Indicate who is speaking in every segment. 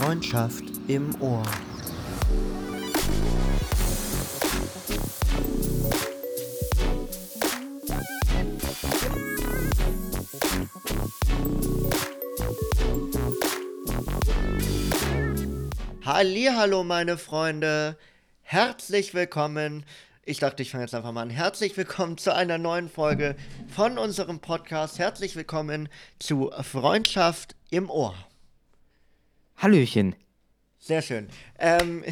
Speaker 1: Freundschaft im Ohr. Hallo, meine Freunde. Herzlich willkommen. Ich dachte, ich fange jetzt einfach mal an. Herzlich willkommen zu einer neuen Folge von unserem Podcast. Herzlich willkommen zu Freundschaft im Ohr.
Speaker 2: Hallöchen.
Speaker 1: Sehr schön. Ähm,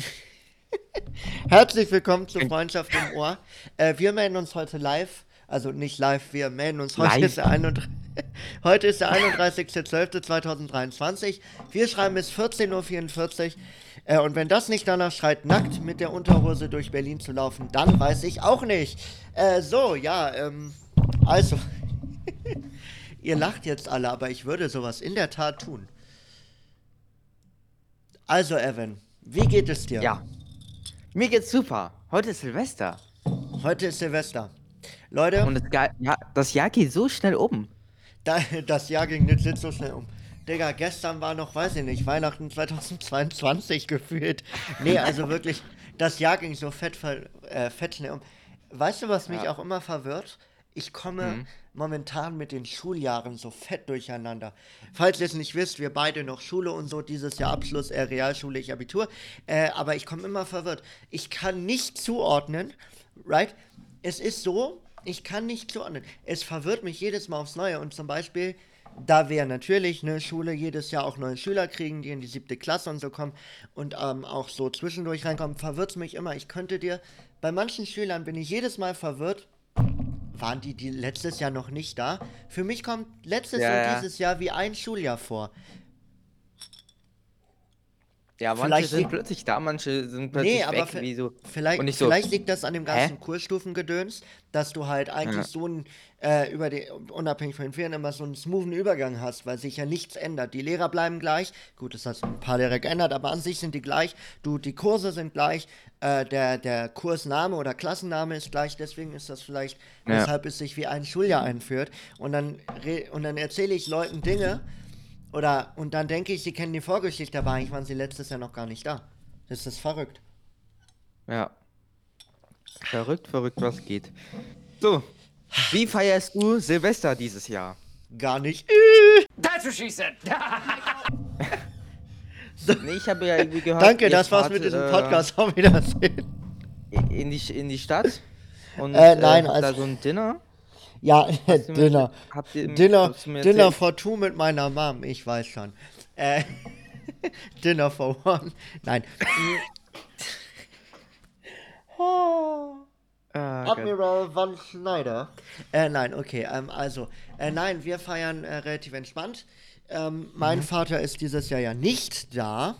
Speaker 1: Herzlich willkommen zu Freundschaft im Ohr. Äh, wir melden uns heute live, also nicht live, wir melden uns heute. Ist der 31, heute ist der 31.12.2023. Wir schreiben bis 14.44 Uhr. Äh, und wenn das nicht danach schreit, nackt mit der Unterhose durch Berlin zu laufen, dann weiß ich auch nicht. Äh, so, ja, ähm, also. Ihr lacht jetzt alle, aber ich würde sowas in der Tat tun. Also, Evan, wie geht es dir?
Speaker 2: Ja. Mir geht's super. Heute ist Silvester.
Speaker 1: Heute ist Silvester. Leute.
Speaker 2: Und das, ja, das Jahr geht so schnell um.
Speaker 1: Da, das Jahr ging nicht so schnell um. Digga, gestern war noch, weiß ich nicht, Weihnachten 2022 gefühlt. Nee, also wirklich, das Jahr ging so fett, äh, fett schnell um. Weißt du, was mich ja. auch immer verwirrt? Ich komme mhm. Momentan mit den Schuljahren so fett durcheinander. Falls ihr es nicht wisst, wir beide noch Schule und so, dieses Jahr Abschluss, äh, Realschule, ich Abitur. Äh, aber ich komme immer verwirrt. Ich kann nicht zuordnen, right? Es ist so, ich kann nicht zuordnen. Es verwirrt mich jedes Mal aufs Neue. Und zum Beispiel, da wir natürlich eine Schule jedes Jahr auch neue Schüler kriegen, die in die siebte Klasse und so kommen und ähm, auch so zwischendurch reinkommen, verwirrt es mich immer. Ich könnte dir, bei manchen Schülern bin ich jedes Mal verwirrt, waren die, die letztes Jahr noch nicht da? Für mich kommt letztes ja, und ja. dieses Jahr wie ein Schuljahr vor.
Speaker 2: Ja, manche vielleicht sind plötzlich da, manche sind plötzlich nee, aber weg, wie so.
Speaker 1: Vielleicht, so, vielleicht liegt das an dem ganzen Hä? Kursstufengedöns, dass du halt eigentlich ja. so ein, äh, über die, unabhängig von den Ferien, immer so einen smoothen Übergang hast, weil sich ja nichts ändert. Die Lehrer bleiben gleich, gut, das hat ein paar Lehrer geändert, aber an sich sind die gleich. Du, die Kurse sind gleich, äh, der, der Kursname oder Klassenname ist gleich, deswegen ist das vielleicht, ja. weshalb es sich wie ein Schuljahr einführt. Und dann, und dann erzähle ich Leuten Dinge, oder, und dann denke ich, sie kennen die Vorgeschichte, aber eigentlich waren sie letztes Jahr noch gar nicht da. Das ist verrückt.
Speaker 2: Ja. Verrückt, verrückt, was geht. So, wie feierst du Silvester dieses Jahr?
Speaker 1: Gar nicht.
Speaker 3: That's what she said.
Speaker 2: so. Nee, ich habe ja irgendwie gehört.
Speaker 1: Danke, das war's mit diesem äh, Podcast. Äh, Auf Wiedersehen.
Speaker 2: In die, in die Stadt?
Speaker 1: Und äh, nein,
Speaker 2: äh, also da so ein Dinner?
Speaker 1: Ja, Dinner. Mit, Dinner, Dinner for two mit meiner Mom, ich weiß schon. Äh, Dinner for one. Nein. oh. Ah, Admiral Van Schneider. Äh, nein, okay. Ähm, also, äh, nein, wir feiern äh, relativ entspannt. Ähm, mein mhm. Vater ist dieses Jahr ja nicht da.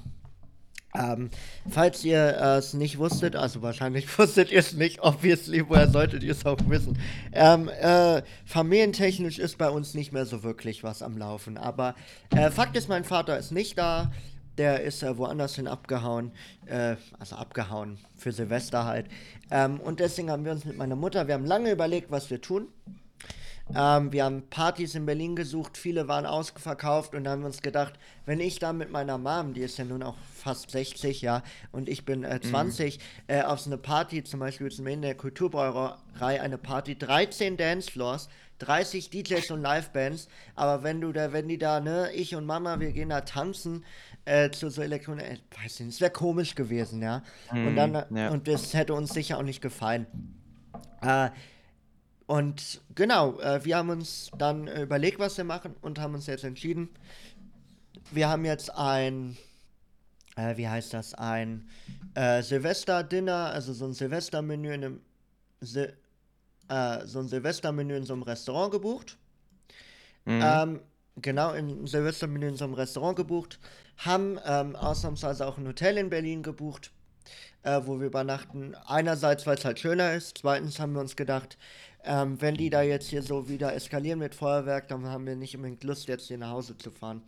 Speaker 1: Ähm, falls ihr es nicht wusstet, also wahrscheinlich wusstet ihr es nicht, obviously, woher solltet ihr es auch wissen. Ähm, äh, familientechnisch ist bei uns nicht mehr so wirklich was am Laufen. Aber äh, Fakt ist, mein Vater ist nicht da. Der ist äh, woanders hin abgehauen. Äh, also abgehauen für Silvester halt. Ähm, und deswegen haben wir uns mit meiner Mutter, wir haben lange überlegt, was wir tun. Ähm, wir haben Partys in Berlin gesucht, viele waren ausverkauft und da haben wir uns gedacht, wenn ich da mit meiner Mom, die ist ja nun auch fast 60, ja, und ich bin äh, 20, mhm. äh, auf so eine Party, zum Beispiel jetzt in der Kulturbäuerei eine Party, 13 Dancefloors, 30 DJs und Livebands, aber wenn du da, wenn die da, ne, ich und Mama, wir gehen da tanzen, äh, zu so Elektronik, äh, weiß nicht, es wäre komisch gewesen, ja. Mhm, und dann, ja. und das hätte uns sicher auch nicht gefallen. Äh, und genau, äh, wir haben uns dann überlegt, was wir machen und haben uns jetzt entschieden. Wir haben jetzt ein, äh, wie heißt das, ein äh, Silvester-Dinner, also so ein Silvestermenü in einem, Sil äh, so ein Silvestermenü in so einem Restaurant gebucht. Mhm. Ähm, genau, ein Silvestermenü in so einem Restaurant gebucht. Haben ähm, ausnahmsweise auch ein Hotel in Berlin gebucht äh, wo wir übernachten. Einerseits, weil es halt schöner ist. Zweitens haben wir uns gedacht, ähm, wenn die da jetzt hier so wieder eskalieren mit Feuerwerk, dann haben wir nicht unbedingt Lust, jetzt hier nach Hause zu fahren.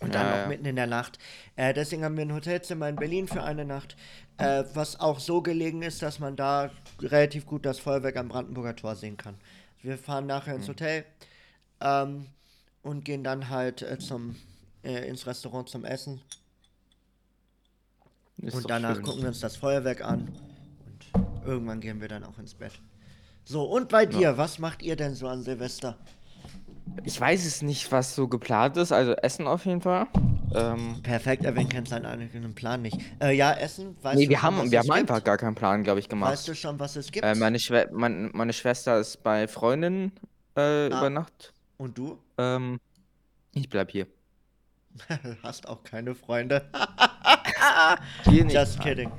Speaker 1: Und dann ja, auch mitten in der Nacht. Äh, deswegen haben wir ein Hotelzimmer in Berlin für eine Nacht, äh, was auch so gelegen ist, dass man da relativ gut das Feuerwerk am Brandenburger Tor sehen kann. Wir fahren nachher ins mhm. Hotel ähm, und gehen dann halt äh, zum, äh, ins Restaurant zum Essen. Ist und danach schön. gucken wir uns das Feuerwerk an. Und irgendwann gehen wir dann auch ins Bett. So, und bei dir, ja. was macht ihr denn so an Silvester?
Speaker 2: Ich weiß es nicht, was so geplant ist. Also Essen auf jeden Fall.
Speaker 1: Ähm, Perfekt, Erwin kennt seinen eigenen Plan nicht. Äh, ja, Essen,
Speaker 2: weißt nee, du wir schon, haben, wir haben gibt? einfach gar keinen Plan, glaube ich, gemacht.
Speaker 1: Weißt du schon, was es gibt?
Speaker 2: Äh, meine, Schwe mein, meine Schwester ist bei Freundinnen äh, ah. über Nacht.
Speaker 1: Und du?
Speaker 2: Ähm, ich bleib hier.
Speaker 1: Hast auch keine Freunde. Just kidding.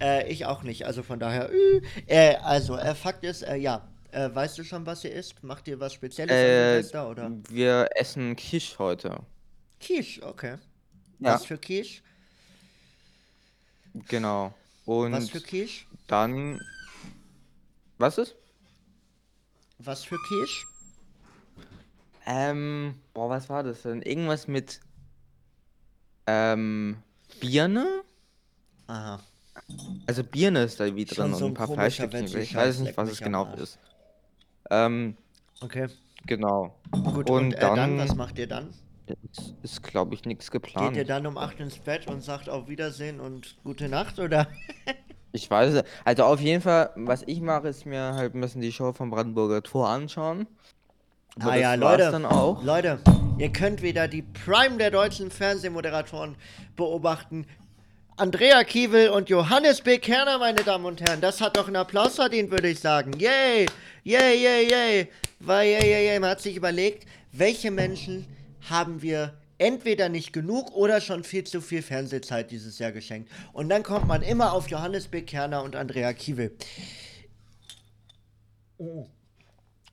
Speaker 1: Äh, ich auch nicht, also von daher. Äh, also, äh, Fakt ist, äh, ja, äh, weißt du schon, was ihr isst? Macht ihr was Spezielles
Speaker 2: äh, Silvester, oder? Wir essen Quiche heute.
Speaker 1: Quiche, okay. Ja. Was für Quiche?
Speaker 2: Genau. Und
Speaker 1: was für Quiche?
Speaker 2: Dann. Was ist?
Speaker 1: Was für Quiche?
Speaker 2: Ähm, boah, was war das denn? Irgendwas mit ähm, Birne?
Speaker 1: Aha.
Speaker 2: Also Birne ist da wieder drin so und ein paar Fleischstückchen. Ich weiß nicht, was es genau ist. Ähm,
Speaker 1: okay.
Speaker 2: Genau.
Speaker 1: Gut, und, und äh, dann, dann, was macht ihr dann?
Speaker 2: Ist, ist glaube ich, nichts geplant.
Speaker 1: Geht ihr dann um 8 ins Bett und sagt auf Wiedersehen und gute Nacht, oder?
Speaker 2: ich weiß es. Also auf jeden Fall, was ich mache, ist mir halt ein bisschen die Show vom Brandenburger Tor anschauen.
Speaker 1: Aber ah ja, Leute, Leute, ihr könnt wieder die Prime der deutschen Fernsehmoderatoren beobachten, Andrea Kiewel und Johannes B. Kerner, meine Damen und Herren. Das hat doch einen Applaus verdient, würde ich sagen. Yay! Yay, yay, yay! Weil, yay, yay, yay. Man hat sich überlegt, welche Menschen haben wir entweder nicht genug oder schon viel zu viel Fernsehzeit dieses Jahr geschenkt. Und dann kommt man immer auf Johannes B. Kerner und Andrea Kiewel. Oh.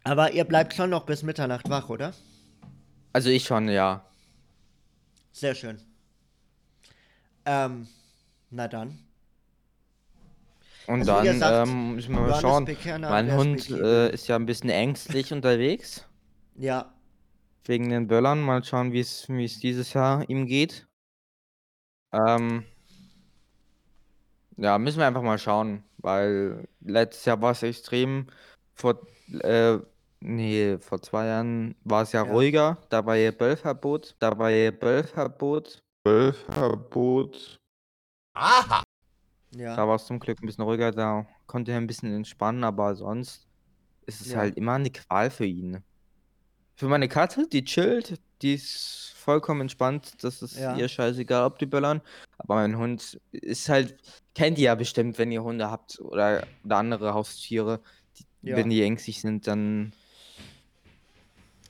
Speaker 1: Aber ihr bleibt schon noch bis Mitternacht wach, oder?
Speaker 2: Also ich schon, ja.
Speaker 1: Sehr schön. Ähm, na dann.
Speaker 2: Und also dann gesagt, ähm, müssen wir mal schauen. Bekerner, mein Hund äh, ist ja ein bisschen ängstlich unterwegs.
Speaker 1: Ja.
Speaker 2: Wegen den Böllern. Mal schauen, wie es dieses Jahr ihm geht. Ähm, ja, müssen wir einfach mal schauen, weil letztes Jahr war es extrem. Vor, äh, nee, vor zwei Jahren war es ja, ja, ruhiger. Da war ja Böllverbot. Da war ja Böllverbot. Böllverbot. Aha. Ja. Da war es zum Glück ein bisschen ruhiger, da konnte er ein bisschen entspannen, aber sonst ist es Ja. halt immer eine Qual für ihn. Für meine Katze, die chillt, die ist vollkommen entspannt, das ist Ja. ihr scheißegal, ob die böllern. Aber mein Hund ist halt, kennt ihr ja bestimmt, wenn ihr Hunde habt oder, oder andere Haustiere, die, Ja. wenn die ängstlich sind, dann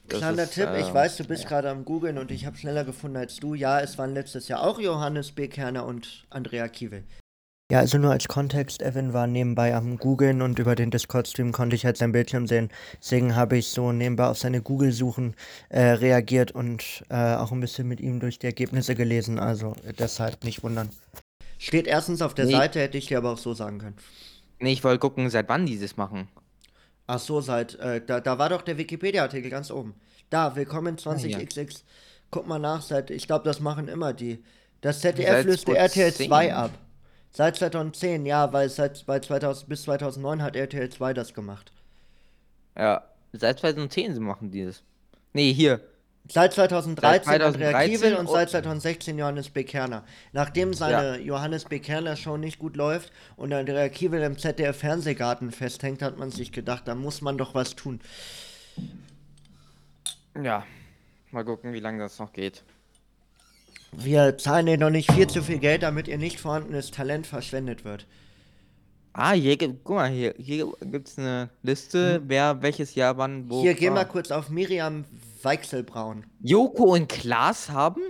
Speaker 1: Kleiner ist, Tipp, äh, ich weiß, du bist ja. gerade am Googeln und ich habe schneller gefunden als du. Ja, es waren letztes Jahr auch Johannes B. Kerner und Andrea Kiewel. Ja, also nur als Kontext, Evan war nebenbei am Googeln und über den Discord-Stream konnte ich halt sein Bildschirm sehen. Deswegen habe ich so nebenbei auf seine Google-Suchen äh, reagiert und äh, auch ein bisschen mit ihm durch die Ergebnisse gelesen. Also deshalb nicht wundern. Steht erstens auf der nee. Seite, hätte ich dir aber auch so sagen können.
Speaker 2: Nee, ich wollte gucken, seit wann die das machen.
Speaker 1: Ach so, seit, äh, da, da war doch der Wikipedia-Artikel ganz oben. Da, willkommen 20xx. Ah, ja. Guck mal nach, seit, ich glaube, das machen immer die. Das ZDF löste RTL 2 ab. Seit 2010, ja, weil seit bei 2000, bis 2009 hat RTL 2 das gemacht.
Speaker 2: Ja, seit 2010 machen die das. Nee, hier,
Speaker 1: Seit 2013, seit 2013 Andrea Kiewel und seit 2016 Johannes B. Kerner. Nachdem seine ja. Johannes B. Kerner Show nicht gut läuft und Andrea Kiewel im ZDF Fernsehgarten festhängt, hat man sich gedacht, da muss man doch was tun.
Speaker 2: Ja, mal gucken, wie lange das noch geht.
Speaker 1: Wir zahlen dir noch nicht viel zu viel Geld, damit ihr nicht vorhandenes Talent verschwendet wird.
Speaker 2: Ah, hier gibt, guck mal, hier, hier gibt es eine Liste, hm. wer welches Jahr wann
Speaker 1: wo. Hier, geh mal kurz auf Miriam Weichselbraun.
Speaker 2: Joko und Klaas haben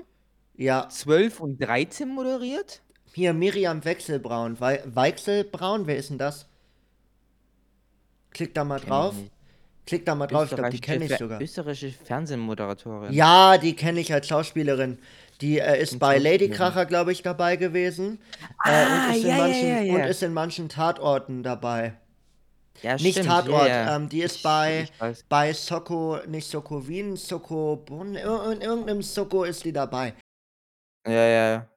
Speaker 1: ja
Speaker 2: 12 und 13 moderiert?
Speaker 1: Hier, Miriam Wechselbraun. We Weichselbraun, wer ist denn das? Klick da mal drauf. Klick da mal drauf, ich glaube, die kenne ich sogar.
Speaker 2: Österreichische Fernsehmoderatorin.
Speaker 1: Ja, die kenne ich als Schauspielerin. Die äh, ist bei Ladykracher, glaube ich, dabei gewesen. Äh, ah, und, ist ja, manchen, ja, ja, und, ist in manchen Tatorten dabei. Ja, nicht stimmt, Tatort, yeah. ähm, die ist bei, bei Soko, nicht Soko Wien, Soko Bonn, in irgendeinem Soko ist die dabei.
Speaker 2: Ja, ja.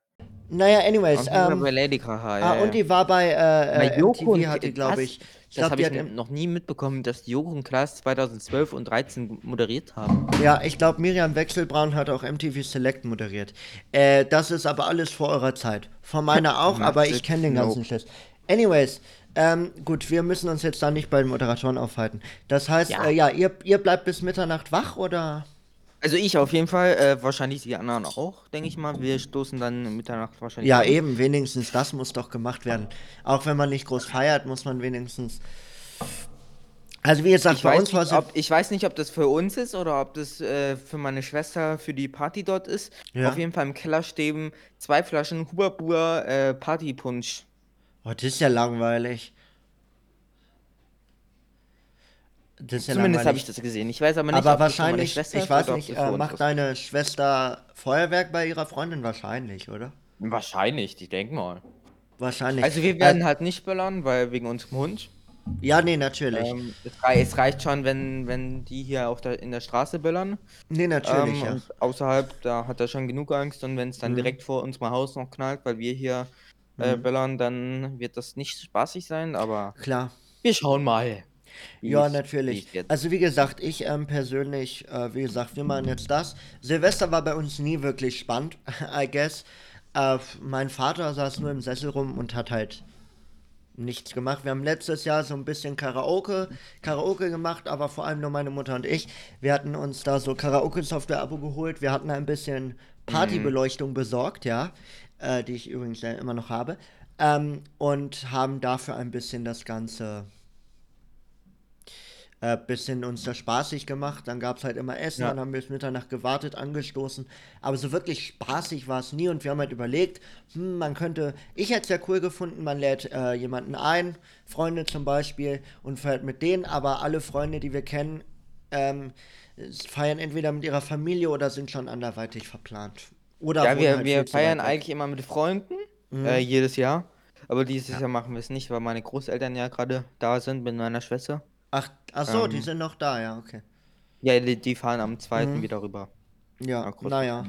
Speaker 1: Naja, anyways.
Speaker 2: Ähm, bei Lady Gaga,
Speaker 1: ja, ah, und die war bei äh,
Speaker 2: MTV,
Speaker 1: hat die, glaube ich.
Speaker 2: ich das habe ich noch nie mitbekommen, dass die Joko und Klaas 2012 und 2013 moderiert haben.
Speaker 1: Ja, ich glaube, Miriam Wechselbraun hat auch MTV Select moderiert. Äh, das ist aber alles vor eurer Zeit. Vor meiner auch, aber ich kenne den ganzen. Schiss. Anyways, ähm, gut, wir müssen uns jetzt da nicht bei den Moderatoren aufhalten. Das heißt, ja, äh, ja ihr, ihr bleibt bis Mitternacht wach oder?
Speaker 2: Also ich auf jeden Fall, äh, wahrscheinlich die anderen auch, denke ich mal. Wir stoßen dann Mitternacht wahrscheinlich.
Speaker 1: Ja, an. eben, wenigstens das muss doch gemacht werden. Auch wenn man nicht groß feiert, muss man wenigstens. Also wie gesagt,
Speaker 2: ich bei uns war es. Ich weiß nicht, ob das für uns ist oder ob das äh, für meine Schwester für die Party dort ist. Ja. Auf jeden Fall im Keller stehen zwei Flaschen Hubabur äh, Partypunsch.
Speaker 1: Oh, das ist ja langweilig.
Speaker 2: Ja Zumindest habe ich das gesehen. Ich weiß aber nicht,
Speaker 1: aber ob wahrscheinlich, das meine Schwester ich weiß nicht, äh, macht deine Schwester Feuerwerk bei ihrer Freundin wahrscheinlich, oder?
Speaker 2: Wahrscheinlich, ich denke mal.
Speaker 1: Wahrscheinlich.
Speaker 2: Also wir werden äh, halt nicht böllern, weil wegen unserem Hund.
Speaker 1: Ja, nee, natürlich.
Speaker 2: Ähm, es, reicht, es, reicht schon, wenn, wenn die hier auf der, in der Straße böllern.
Speaker 1: Nee, natürlich, ähm,
Speaker 2: ja. außerhalb, da hat er schon genug Angst und wenn es dann mhm. direkt vor unserem Haus noch knallt, weil wir hier äh, mhm. böllern, dann wird das nicht spaßig sein, aber
Speaker 1: klar.
Speaker 2: Wir schauen mal.
Speaker 1: Ja, natürlich. Also wie gesagt, ich ähm, persönlich, äh, wie gesagt, wir machen jetzt das. Silvester war bei uns nie wirklich spannend, I guess. Äh, mein Vater saß nur im Sessel rum und hat halt nichts gemacht. Wir haben letztes Jahr so ein bisschen Karaoke, Karaoke gemacht, aber vor allem nur meine Mutter und ich. Wir hatten uns da so Karaoke-Software-Abo geholt. Wir hatten ein bisschen Partybeleuchtung mhm. besorgt, ja, äh, die ich übrigens ja immer noch habe. Ähm, und haben dafür ein bisschen das Ganze äh, bisschen uns da spaßig gemacht. Dann gab es halt immer Essen, ja. dann haben wir bis Mitternacht gewartet, angestoßen. Aber so wirklich spaßig war es nie und wir haben halt überlegt, hm, man könnte, ich hätte es ja cool gefunden, man lädt äh, jemanden ein, Freunde zum Beispiel, und feiert mit denen, aber alle Freunde, die wir kennen, ähm, feiern entweder mit ihrer Familie oder sind schon anderweitig verplant. Oder
Speaker 2: ja, wir, halt wir feiern eigentlich immer mit Freunden, mhm. äh, jedes Jahr. Aber dieses ja. Jahr machen wir es nicht, weil meine Großeltern ja gerade da sind mit meiner Schwester.
Speaker 1: Ach, ach so, die ähm. sind noch da, ja, okay.
Speaker 2: Ja, die, die fahren am zweiten Mhm. wieder rüber.
Speaker 1: Ja, naja.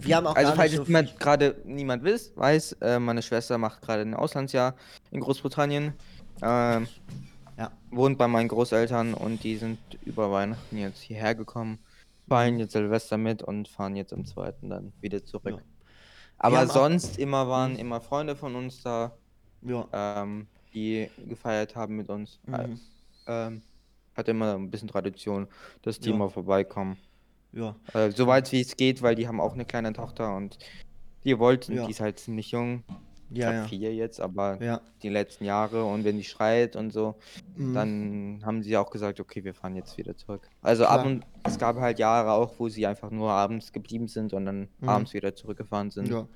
Speaker 1: Wir haben auch
Speaker 2: Also falls so viel. gerade niemand weiß, weiß äh, meine Schwester macht gerade ein Auslandsjahr in Großbritannien. Ähm,
Speaker 1: Ja.
Speaker 2: wohnt bei meinen Großeltern und die sind über Weihnachten jetzt hierher gekommen, feiern jetzt Silvester mit und fahren jetzt am zweiten dann wieder zurück. Ja. Aber sonst immer waren immer Freunde von uns da,
Speaker 1: Ja.
Speaker 2: ähm, die gefeiert haben mit uns. Äh, Mhm ähm, hat immer ein bisschen Tradition, dass die Ja. mal vorbeikommen.
Speaker 1: Ja.
Speaker 2: Äh, soweit wie es geht, weil die haben auch eine kleine Tochter und die wollten, Ja. die ist halt ziemlich jung. Ich Ja, ja. vier jetzt, aber
Speaker 1: Ja.
Speaker 2: die letzten Jahre und wenn die schreit und so,
Speaker 1: Mhm.
Speaker 2: dann haben sie auch gesagt, okay, wir fahren jetzt wieder zurück. Also ab und es gab halt Jahre auch, wo sie einfach nur abends geblieben sind und dann Mhm. abends wieder zurückgefahren sind.
Speaker 1: Ja.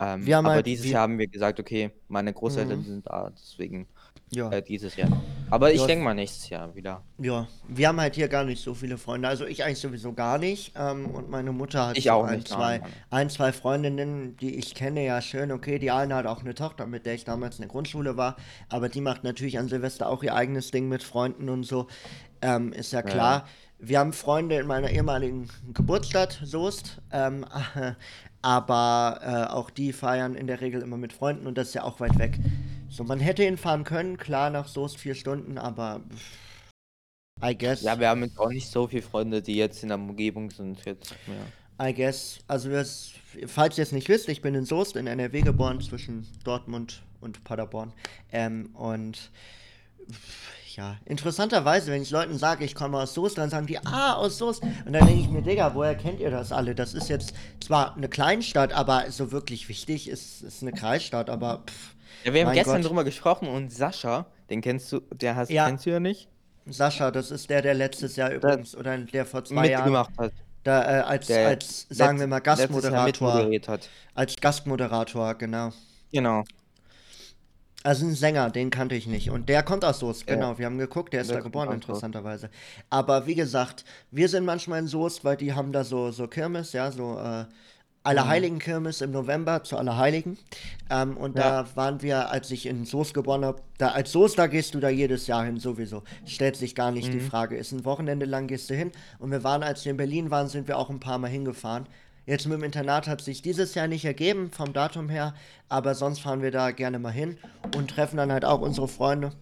Speaker 2: Ähm, Wir haben aber halt dieses wir Jahr haben wir gesagt, okay, meine Großeltern Mhm. sind da, deswegen
Speaker 1: ja.
Speaker 2: Äh, dieses Jahr. Aber ich denke mal nächstes Jahr wieder.
Speaker 1: Ja, wir haben halt hier gar nicht so viele Freunde. Also ich eigentlich sowieso gar nicht. Ähm, und meine Mutter hat
Speaker 2: ich so auch
Speaker 1: ein,
Speaker 2: nicht,
Speaker 1: zwei, ein, zwei Freundinnen, die ich kenne, ja schön. Okay, die eine hat auch eine Tochter, mit der ich damals in der Grundschule war. Aber die macht natürlich an Silvester auch ihr eigenes Ding mit Freunden und so. Ähm, ist ja klar. Ja. Wir haben Freunde in meiner ehemaligen Geburtsstadt, Soest. Ähm, aber äh, auch die feiern in der Regel immer mit Freunden und das ist ja auch weit weg. So, man hätte hinfahren können, klar, nach Soest vier Stunden, aber I guess.
Speaker 2: Ja, wir haben jetzt auch nicht so viele Freunde, die jetzt in der Umgebung sind jetzt.
Speaker 1: Ja. I guess. Also, falls ihr es nicht wisst, ich bin in Soest in NRW geboren, zwischen Dortmund und Paderborn. Ähm, und ja, interessanterweise, wenn ich Leuten sage, ich komme aus Soest, dann sagen die, ah, aus Soest. Und dann denke ich mir, Digga, woher kennt ihr das alle? Das ist jetzt zwar eine Kleinstadt, aber so wirklich wichtig ist, ist eine Kreisstadt, aber pff,
Speaker 2: ja, wir haben Mein gestern Gott. drüber gesprochen und Sascha, den kennst du, der hast, Ja. kennst du ja nicht,
Speaker 1: Sascha, das ist der, der letztes Jahr übrigens, oder der vor zwei Jahren,
Speaker 2: mitgemacht hat.
Speaker 1: da äh, als, Der als, sagen wir mal, Gastmoderator,
Speaker 2: hat.
Speaker 1: als Gastmoderator, genau.
Speaker 2: Genau.
Speaker 1: Also ein Sänger, den kannte ich nicht. Und der kommt aus Soest, Ja. genau. Wir haben geguckt, der ist Der da geboren, interessanterweise. Aber wie gesagt, wir sind manchmal in Soest, weil die haben da so, so Kirmes, ja, so äh, Allerheiligenkirmes im November zu Allerheiligen. Ähm, und ja. da waren wir, als ich in Soest geboren habe, da, als Soest, da gehst du da jedes Jahr hin, sowieso. Stellt sich gar nicht mhm. die Frage. Ist ein Wochenende lang, gehst du hin. Und wir waren, als wir in Berlin waren, sind wir auch ein paar Mal hingefahren. Jetzt mit dem Internat hat sich dieses Jahr nicht ergeben, vom Datum her, aber sonst fahren wir da gerne mal hin und treffen dann halt auch unsere Freunde.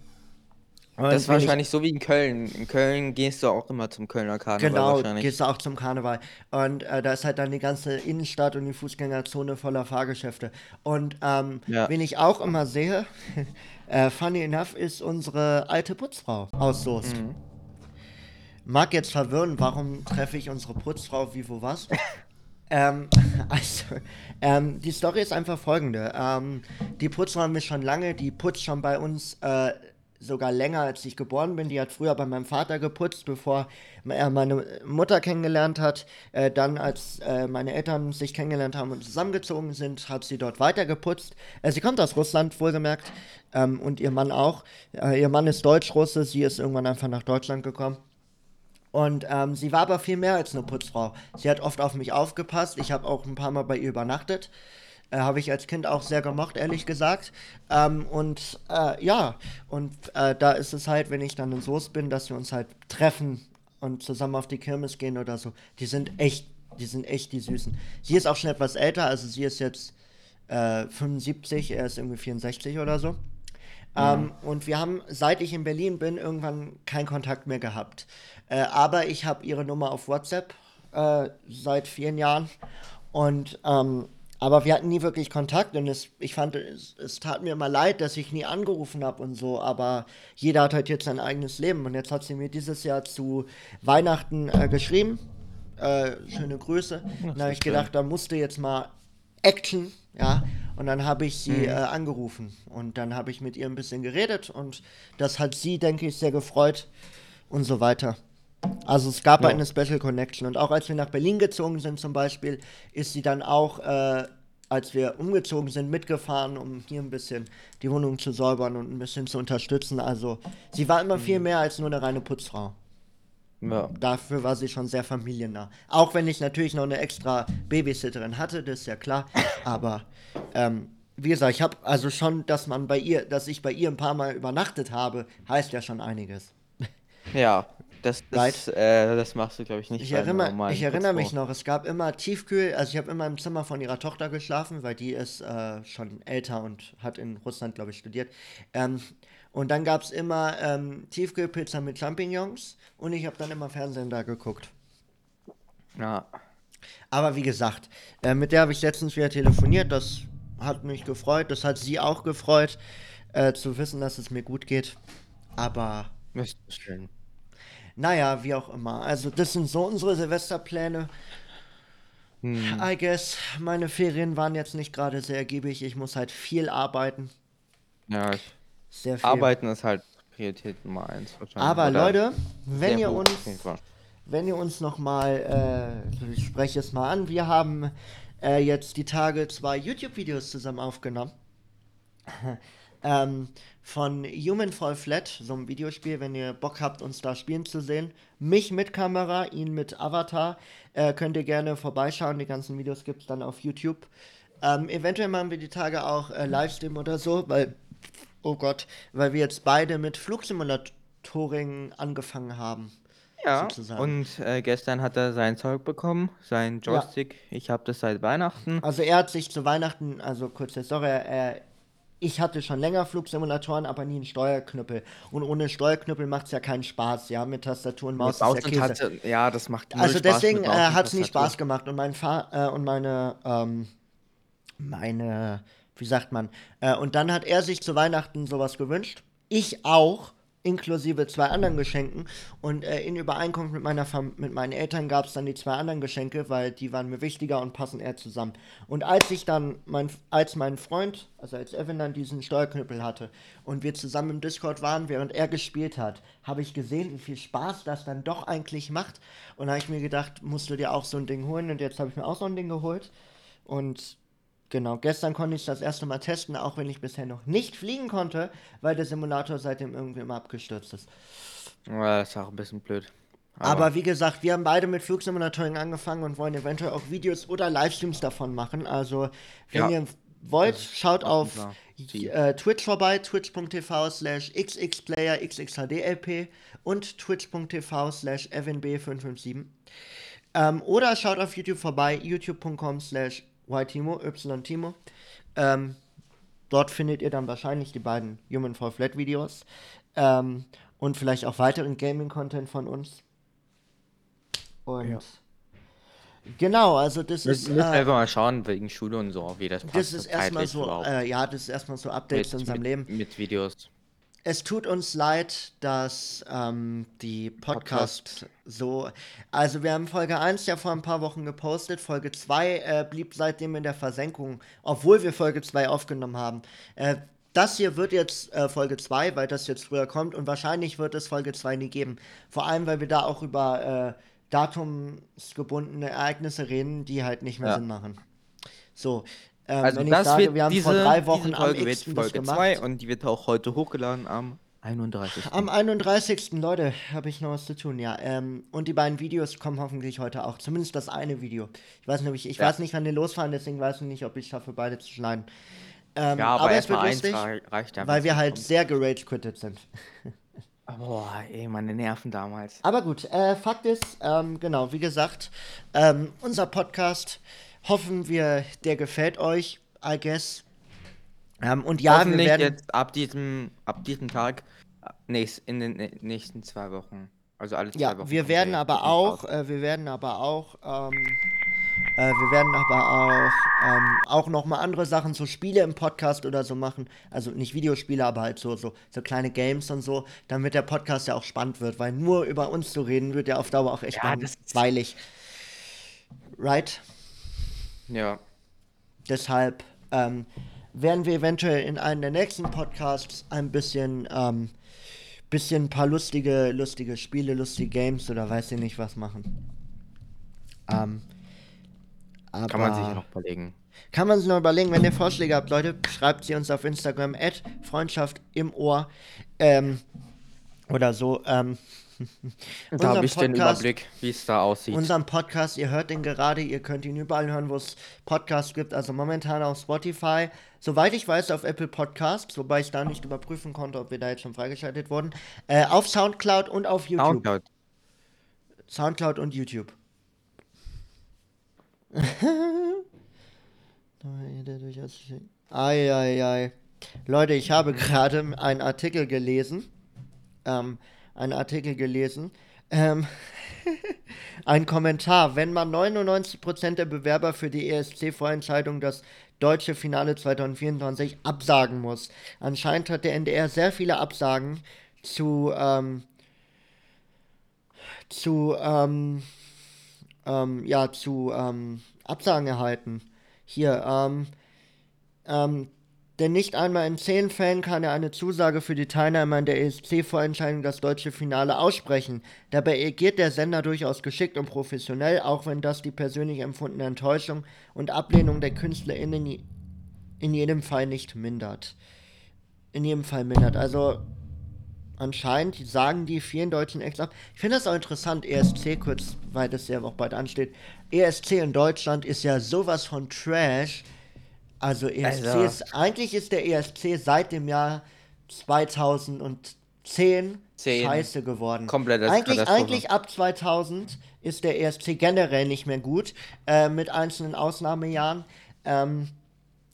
Speaker 2: Das ist wahrscheinlich so wie in Köln. In Köln gehst du auch immer zum Kölner
Speaker 1: Karneval. Genau, gehst du auch zum Karneval. Und äh, da ist halt dann die ganze Innenstadt und die Fußgängerzone voller Fahrgeschäfte. Und ähm, ja. wen ich auch immer sehe, äh, funny enough, ist unsere alte Putzfrau aus Soest. Mhm. Mag jetzt verwirren, warum treffe ich unsere Putzfrau wie wo was? ähm, also, ähm, die Story ist einfach folgende. Ähm, die Putzfrau haben wir schon lange, die putzt schon bei uns äh, sogar länger, als ich geboren bin. Die hat früher bei meinem Vater geputzt, bevor er meine Mutter kennengelernt hat. Äh, dann, als äh, meine Eltern sich kennengelernt haben und zusammengezogen sind, hat sie dort weiter geputzt. Äh, sie kommt aus Russland, wohlgemerkt, ähm, und ihr Mann auch. Äh, ihr Mann ist Deutsch-Russe, sie ist irgendwann einfach nach Deutschland gekommen. Und ähm, sie war aber viel mehr als eine Putzfrau. Sie hat oft auf mich aufgepasst. Ich habe auch ein paar Mal bei ihr übernachtet. Äh, Habe ich als Kind auch sehr gemocht, ehrlich gesagt. Ähm, und äh, ja, und äh, da ist es halt, wenn ich dann in Soest bin, dass wir uns halt treffen und zusammen auf die Kirmes gehen oder so. Die sind echt, die sind echt die Süßen. Sie ist auch schon etwas älter, also sie ist jetzt 75, äh, er ist irgendwie 64 oder so. Ähm, und wir haben, seit ich in Berlin bin, irgendwann keinen Kontakt mehr gehabt. Äh, aber ich habe ihre Nummer auf WhatsApp äh, seit vielen Jahren. Und ähm, aber wir hatten nie wirklich Kontakt und es, ich fand, es, es tat mir immer leid, dass ich nie angerufen habe und so, aber jeder hat halt jetzt sein eigenes Leben und jetzt hat sie mir dieses Jahr zu Weihnachten äh, geschrieben. Äh, schöne Grüße. Dann habe ich gedacht, da musste jetzt mal Action, ja. Und dann habe ich sie mhm. äh, angerufen und dann habe ich mit ihr ein bisschen geredet und das hat sie, denke ich, sehr gefreut und so weiter. Also es gab ja. eine Special Connection. Und auch als wir nach Berlin gezogen sind zum Beispiel, ist sie dann auch, äh, als wir umgezogen sind, mitgefahren, um hier ein bisschen die Wohnung zu säubern und ein bisschen zu unterstützen. Also sie war immer mhm. viel mehr als nur eine reine Putzfrau. Ja. Dafür war sie schon sehr familiennah. Auch wenn ich natürlich noch eine extra Babysitterin hatte, das ist ja klar. Aber ähm, wie gesagt, ich habe also schon, dass man bei ihr, dass ich bei ihr ein paar Mal übernachtet habe, heißt ja schon einiges.
Speaker 2: Ja, das, das, äh, das machst du, glaube ich, nicht.
Speaker 1: Ich, erinnere, ich erinnere mich noch, es gab immer Tiefkühl, also ich habe immer im Zimmer von ihrer Tochter geschlafen, weil die ist äh, schon älter und hat in Russland, glaube ich, studiert. Ähm, und dann gab es immer ähm, Tiefkühlpizza mit Champignons und ich habe dann immer Fernsehen da geguckt. Ja. Aber wie gesagt, äh, mit der habe ich letztens wieder telefoniert, das hat mich gefreut, das hat sie auch gefreut, äh, zu wissen, dass es mir gut geht. Aber. Das ist schön. Naja, wie auch immer. Also, das sind so unsere Silvesterpläne. Hm. I guess, meine Ferien waren jetzt nicht gerade sehr ergiebig. Ich muss halt viel arbeiten.
Speaker 2: Ja, sehr viel. Arbeiten ist halt Priorität Nummer eins.
Speaker 1: Aber Oder Leute, wenn ihr uns, wenn ihr uns nochmal, äh, ich spreche es mal an, wir haben äh, jetzt die Tage zwei YouTube-Videos zusammen aufgenommen. ähm, von Human Fall Flat, so ein Videospiel, wenn ihr Bock habt, uns da spielen zu sehen. Mich mit Kamera, ihn mit Avatar. Äh, könnt ihr gerne vorbeischauen. Die ganzen Videos gibt es dann auf YouTube. Ähm, eventuell machen wir die Tage auch äh, Livestream oder so, weil, oh Gott, weil wir jetzt beide mit Flugsimulatoring angefangen haben.
Speaker 2: Ja, sozusagen. und äh, gestern hat er sein Zeug bekommen, sein Joystick. Ja. Ich habe das seit Weihnachten.
Speaker 1: Also er hat sich zu Weihnachten, also kurze Story, er, ich hatte schon länger Flugsimulatoren, aber nie einen Steuerknüppel. Und ohne Steuerknüppel macht es ja keinen Spaß, ja, mit Tastatur und Maus. Ist ja, Käse. Hatte,
Speaker 2: ja, das macht
Speaker 1: Also Spaß deswegen hat es nie Spaß gemacht. Und mein Fa äh, und meine, ähm, meine, wie sagt man, äh, und dann hat er sich zu Weihnachten sowas gewünscht. Ich auch inklusive zwei anderen Geschenken. Und äh, in Übereinkunft mit, meiner mit meinen Eltern gab es dann die zwei anderen Geschenke, weil die waren mir wichtiger und passen eher zusammen. Und als ich dann, mein, als mein Freund, also als Evan dann diesen Steuerknüppel hatte und wir zusammen im Discord waren, während er gespielt hat, habe ich gesehen, wie viel Spaß das dann doch eigentlich macht. Und da habe ich mir gedacht, musst du dir auch so ein Ding holen. Und jetzt habe ich mir auch so ein Ding geholt. Und Genau, gestern konnte ich das erste Mal testen, auch wenn ich bisher noch nicht fliegen konnte, weil der Simulator seitdem irgendwie immer abgestürzt ist.
Speaker 2: Ja, das ist auch ein bisschen blöd.
Speaker 1: Aber, Aber wie gesagt, wir haben beide mit Flugsimulatoren angefangen und wollen eventuell auch Videos oder Livestreams davon machen. Also, wenn ja, ihr wollt, schaut auf äh, Twitch vorbei, twitch.tv slash xxplayer xxhdlp und twitch.tv slash evanb557. Ähm, oder schaut auf YouTube vorbei, youtube.com slash ytimo, ytimo. Ähm, dort findet ihr dann wahrscheinlich die beiden Human Fall Flat Videos ähm, und vielleicht auch weiteren Gaming-Content von uns. Und ja. Genau, also das
Speaker 2: wir
Speaker 1: ist.
Speaker 2: Wir müssen äh, einfach mal schauen, wegen Schule und so, wie das
Speaker 1: passt. Das ist erstmal so, äh, ja, das ist erstmal so Updates mit, in unserem
Speaker 2: mit,
Speaker 1: Leben.
Speaker 2: Mit Videos.
Speaker 1: Es tut uns leid, dass ähm, die Podcast, Podcast, so. Also, wir haben Folge 1 ja vor ein paar Wochen gepostet. Folge 2 äh, blieb seitdem in der Versenkung, obwohl wir Folge 2 aufgenommen haben. Äh, das hier wird jetzt äh, Folge 2, weil das jetzt früher kommt und wahrscheinlich wird es Folge 2 nie geben. Vor allem, weil wir da auch über äh, datumsgebundene Ereignisse reden, die halt nicht mehr ja. Sinn machen. So,
Speaker 2: ähm, also das sage, wird wir haben diese, vor drei Wochen Folge am wird Folge 2 und die wird auch heute hochgeladen am 31.
Speaker 1: Am 31. Leute, habe ich noch was zu tun, ja. Ähm, und die beiden Videos kommen hoffentlich heute auch. Zumindest das eine Video. Ich weiß nicht, ob ich, ich ja. weiß nicht, wann die losfahren, deswegen weiß ich nicht, ob ich schaffe, beide zu schneiden. Ähm, ja, aber, aber es wird lustig, reicht ja. Weil wir halt sehr gerage-quitted sind.
Speaker 2: Boah, ey, meine Nerven damals.
Speaker 1: Aber gut, äh, Fakt ist, ähm, genau, wie gesagt, ähm, unser Podcast, hoffen wir, der gefällt euch, I guess. Ähm, und ja, wir werden
Speaker 2: jetzt ab diesem, ab diesem Tag, nächst, in den nächsten zwei Wochen, also alle zwei
Speaker 1: ja,
Speaker 2: Wochen.
Speaker 1: Wir werden aber auch, äh, wir werden aber auch, ähm, äh, wir werden aber auch, ähm, auch nochmal andere Sachen, so Spiele im Podcast oder so machen. Also nicht Videospiele, aber halt so, so, so kleine Games und so, damit der Podcast ja auch spannend wird, weil nur über uns zu reden, wird ja auf Dauer auch echt ja, langweilig. Right?
Speaker 2: Ja.
Speaker 1: Deshalb ähm, werden wir eventuell in einem der nächsten Podcasts ein bisschen, ähm, bisschen ein paar lustige, lustige Spiele, lustige Games oder weiß ich nicht was machen. Ähm,
Speaker 2: kann man sich noch überlegen.
Speaker 1: Kann man sich noch überlegen, wenn ihr Vorschläge habt, Leute, schreibt sie uns auf Instagram at Freundschaft im Ohr ähm, oder so. Ähm,
Speaker 2: da habe ich Podcast, den Überblick, wie es da aussieht.
Speaker 1: Unseren Podcast, ihr hört den gerade, ihr könnt ihn überall hören, wo es Podcasts gibt, also momentan auf Spotify. Soweit ich weiß, auf Apple Podcasts, wobei ich da nicht überprüfen konnte, ob wir da jetzt schon freigeschaltet wurden. Äh, auf Soundcloud und auf YouTube. Soundcloud. Soundcloud und YouTube. Eieiei. Leute, ich habe gerade einen Artikel gelesen. Ähm, einen Artikel gelesen. Ähm, ein Kommentar. Wenn man 99% der Bewerber für die ESC-Vorentscheidung das deutsche Finale 2024 absagen muss. Anscheinend hat der NDR sehr viele Absagen zu, ähm, zu, ähm, ähm, ja, zu ähm, Absagen erhalten. Hier, ähm, ähm, denn nicht einmal in zehn Fällen kann er eine Zusage für die Teilnahme an der ESC-Vorentscheidung das deutsche Finale aussprechen. Dabei agiert der Sender durchaus geschickt und professionell, auch wenn das die persönlich empfundene Enttäuschung und Ablehnung der KünstlerInnen in jedem Fall nicht mindert. In jedem Fall mindert. Also anscheinend sagen die vielen Deutschen extra. Ich finde das auch interessant, ESC, kurz, weil das ja auch bald ansteht. ESC in Deutschland ist ja sowas von Trash. Also ESC also. ist, eigentlich ist der ESC seit dem Jahr 2010 10. scheiße geworden.
Speaker 2: Komplett
Speaker 1: eigentlich, eigentlich ab 2000 ist der ESC generell nicht mehr gut, äh, mit einzelnen Ausnahmejahren. Ähm,